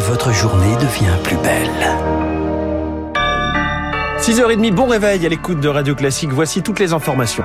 votre journée devient plus belle. 6h30, bon réveil à l'écoute de Radio Classique. Voici toutes les informations.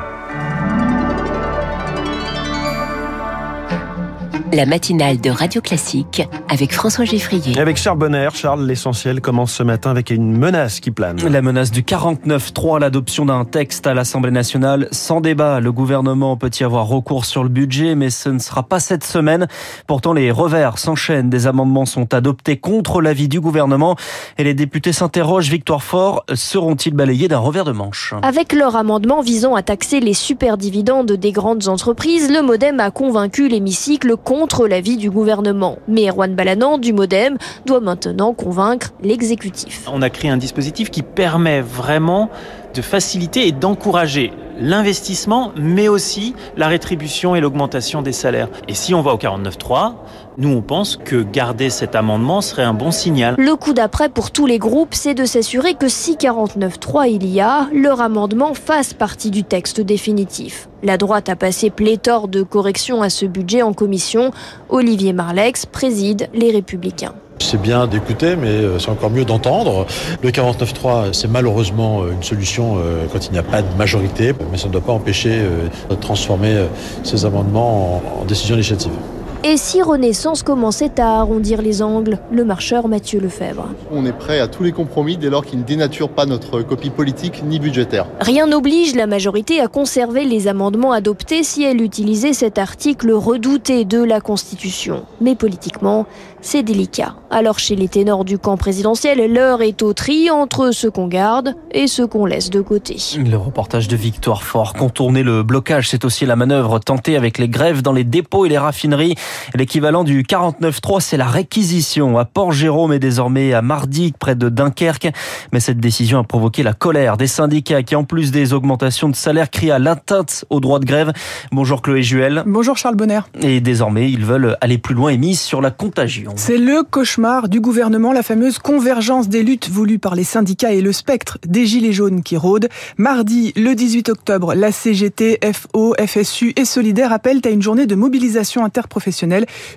La matinale de Radio Classique avec François Geffrier. Avec Charles Bonner, Charles, l'essentiel commence ce matin avec une menace qui plane. La menace du 49-3, l'adoption d'un texte à l'Assemblée nationale sans débat. Le gouvernement peut y avoir recours sur le budget, mais ce ne sera pas cette semaine. Pourtant, les revers s'enchaînent. Des amendements sont adoptés contre l'avis du gouvernement et les députés s'interrogent. Victoire Fort, seront-ils balayés d'un revers de manche? Avec leur amendement visant à taxer les superdividendes des grandes entreprises, le Modem a convaincu l'hémicycle contre contre l'avis du gouvernement. Mais Erwan Balanan du Modem doit maintenant convaincre l'exécutif. On a créé un dispositif qui permet vraiment de faciliter et d'encourager l'investissement, mais aussi la rétribution et l'augmentation des salaires. Et si on va au 49.3, nous on pense que garder cet amendement serait un bon signal. Le coup d'après pour tous les groupes, c'est de s'assurer que si 49.3 il y a, leur amendement fasse partie du texte définitif. La droite a passé pléthore de corrections à ce budget en commission. Olivier Marlex préside les Républicains. C'est bien d'écouter, mais euh, c'est encore mieux d'entendre. Le 49.3, c'est malheureusement euh, une solution euh, quand il n'y a pas de majorité, mais ça ne doit pas empêcher de transformer ces amendements en décision législative. Et si Renaissance commençait à arrondir les angles Le marcheur Mathieu Lefebvre. On est prêt à tous les compromis dès lors qu'ils ne dénaturent pas notre copie politique ni budgétaire. Rien n'oblige la majorité à conserver les amendements adoptés si elle utilisait cet article redouté de la Constitution. Mais politiquement, c'est délicat. Alors chez les ténors du camp présidentiel, l'heure est au tri entre ceux qu'on garde et ceux qu'on laisse de côté. Le reportage de Victoire Fort. Contourner le blocage, c'est aussi la manœuvre tentée avec les grèves dans les dépôts et les raffineries. L'équivalent du 49.3, c'est la réquisition à Port-Jérôme et désormais à Mardic, près de Dunkerque. Mais cette décision a provoqué la colère des syndicats qui, en plus des augmentations de salaire, crient à l'atteinte au droit de grève. Bonjour Chloé Juel. Bonjour Charles Bonner. Et désormais, ils veulent aller plus loin et mise sur la contagion. C'est le cauchemar du gouvernement, la fameuse convergence des luttes voulues par les syndicats et le spectre des gilets jaunes qui rôdent. Mardi, le 18 octobre, la CGT, FO, FSU et Solidaire appellent à une journée de mobilisation interprofessionnelle,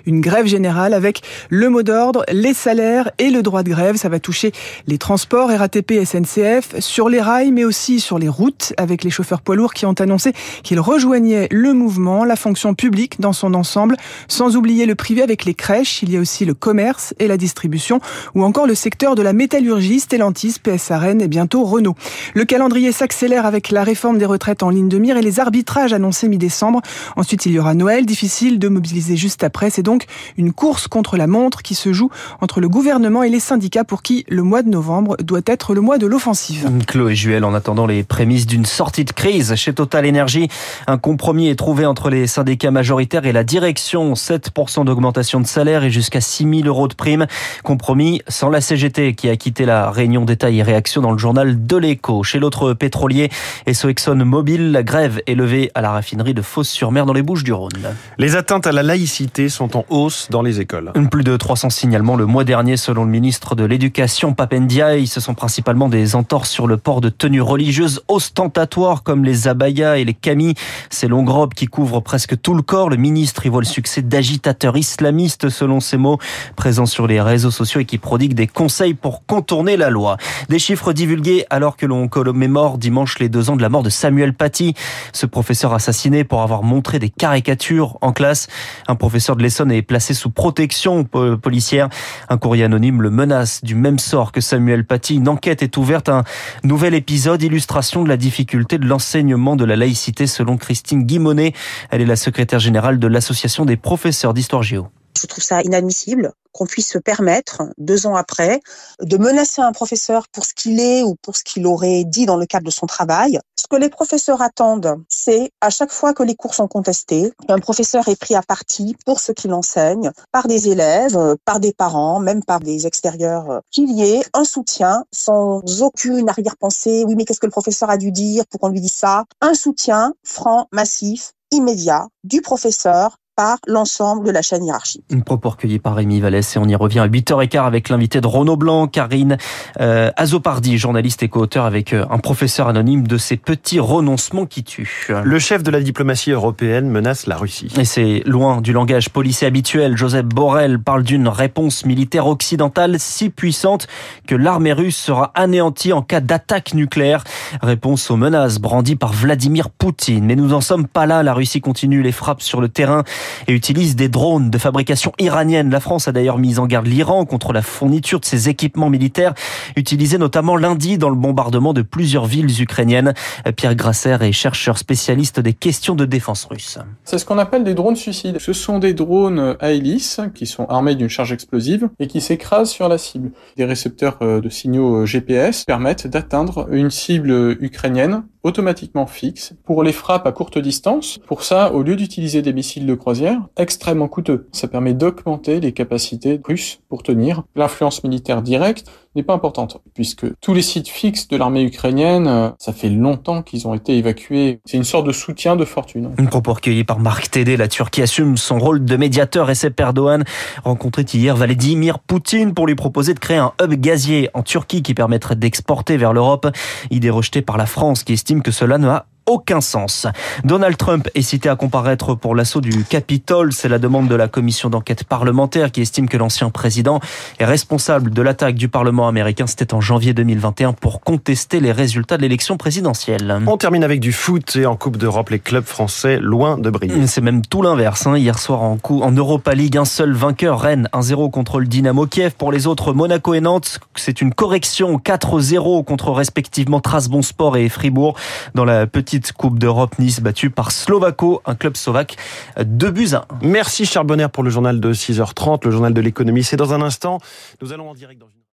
une grève générale avec le mot d'ordre, les salaires et le droit de grève. Ça va toucher les transports, RATP, SNCF, sur les rails, mais aussi sur les routes, avec les chauffeurs poids lourds qui ont annoncé qu'ils rejoignaient le mouvement, la fonction publique dans son ensemble, sans oublier le privé avec les crèches. Il y a aussi le commerce et la distribution, ou encore le secteur de la métallurgie, Stellantis, Rennes et bientôt Renault. Le calendrier s'accélère avec la réforme des retraites en ligne de mire et les arbitrages annoncés mi-décembre. Ensuite, il y aura Noël, difficile de mobiliser juste après. C'est donc une course contre la montre qui se joue entre le gouvernement et les syndicats pour qui le mois de novembre doit être le mois de l'offensive. Chloé Juel, en attendant les prémices d'une sortie de crise chez Total Energy, un compromis est trouvé entre les syndicats majoritaires et la direction. 7% d'augmentation de salaire et jusqu'à 6 000 euros de prime. Compromis sans la CGT qui a quitté la réunion détail et réaction dans le journal de l'écho. Chez l'autre pétrolier, Exxon Mobil, la grève est levée à la raffinerie de Fos-sur-Mer dans les Bouches du Rhône. Les atteintes à la laïcité sont en hausse dans les écoles. Plus de 300 signalements le mois dernier selon le ministre de l'Éducation Papendiaï. Ce sont principalement des entorses sur le port de tenues religieuses ostentatoires comme les abayas et les camis. Ces longues robes qui couvrent presque tout le corps. Le ministre y voit le succès d'agitateurs islamistes selon ses mots présents sur les réseaux sociaux et qui prodigue des conseils pour contourner la loi. Des chiffres divulgués alors que l'on commémore dimanche les deux ans de la mort de Samuel Paty, ce professeur assassiné pour avoir montré des caricatures en classe. Un professeur de l'Essonne est placé sous protection policière. Un courrier anonyme le menace du même sort que Samuel Paty. Une enquête est ouverte. Un nouvel épisode, illustration de la difficulté de l'enseignement de la laïcité selon Christine Guimonet. Elle est la secrétaire générale de l'association des professeurs d'histoire géo. Je trouve ça inadmissible qu'on puisse se permettre, deux ans après, de menacer un professeur pour ce qu'il est ou pour ce qu'il aurait dit dans le cadre de son travail. Ce que les professeurs attendent, c'est à chaque fois que les cours sont contestés, qu'un professeur est pris à partie pour ce qu'il enseigne par des élèves, par des parents, même par des extérieurs, qu'il y ait un soutien sans aucune arrière-pensée. Oui, mais qu'est-ce que le professeur a dû dire pour qu'on lui dise ça? Un soutien franc, massif, immédiat du professeur par l'ensemble de la chaîne hiérarchique. Une propos recueilli par Rémi Vallès et on y revient à 8h15 avec l'invité de Renaud Blanc, Karine euh, Azopardi, journaliste et co-auteur avec euh, un professeur anonyme de ces petits renoncements qui tuent. Le chef de la diplomatie européenne menace la Russie. Et c'est loin du langage policier habituel. Joseph Borrell parle d'une réponse militaire occidentale si puissante que l'armée russe sera anéantie en cas d'attaque nucléaire. Réponse aux menaces brandies par Vladimir Poutine. Mais nous n'en sommes pas là. La Russie continue les frappes sur le terrain et utilise des drones de fabrication iranienne. La France a d'ailleurs mis en garde l'Iran contre la fourniture de ses équipements militaires utilisés notamment lundi dans le bombardement de plusieurs villes ukrainiennes. Pierre Grasser est chercheur spécialiste des questions de défense russe. C'est ce qu'on appelle des drones suicides. Ce sont des drones à hélice qui sont armés d'une charge explosive et qui s'écrasent sur la cible. Des récepteurs euh, de signaux euh, GPS permettent d'atteindre une cible ukrainienne automatiquement fixe pour les frappes à courte distance. Pour ça, au lieu d'utiliser des missiles de croisière, extrêmement coûteux. Ça permet d'augmenter les capacités russes pour tenir. L'influence militaire directe n'est pas importante, puisque tous les sites fixes de l'armée ukrainienne, euh, ça fait longtemps qu'ils ont été évacués. C'est une sorte de soutien de fortune. Une propos recueillie par Marc Tédé, la Turquie assume son rôle de médiateur. Recep Erdogan rencontré hier Vladimir Poutine pour lui proposer de créer un hub gazier en Turquie qui permettrait d'exporter vers l'Europe. Idée rejetée par la France qui estime que cela n'a aucun sens. Donald Trump est cité à comparaître pour l'assaut du Capitole. C'est la demande de la commission d'enquête parlementaire qui estime que l'ancien président est responsable de l'attaque du Parlement américain. C'était en janvier 2021 pour contester les résultats de l'élection présidentielle. On termine avec du foot et en Coupe d'Europe, les clubs français loin de briller. C'est même tout l'inverse. Hein. Hier soir en, coup, en Europa League, un seul vainqueur, Rennes 1-0 contre le Dynamo Kiev. Pour les autres, Monaco et Nantes, c'est une correction 4-0 contre respectivement Trasbonspor et Fribourg dans la petite Coupe d'Europe Nice battue par Slovako, un club slovaque, 2 buts à 1. Merci Charles Bonner pour le journal de 6h30, le journal de l'économie. C'est dans un instant. Nous allons en direct dans.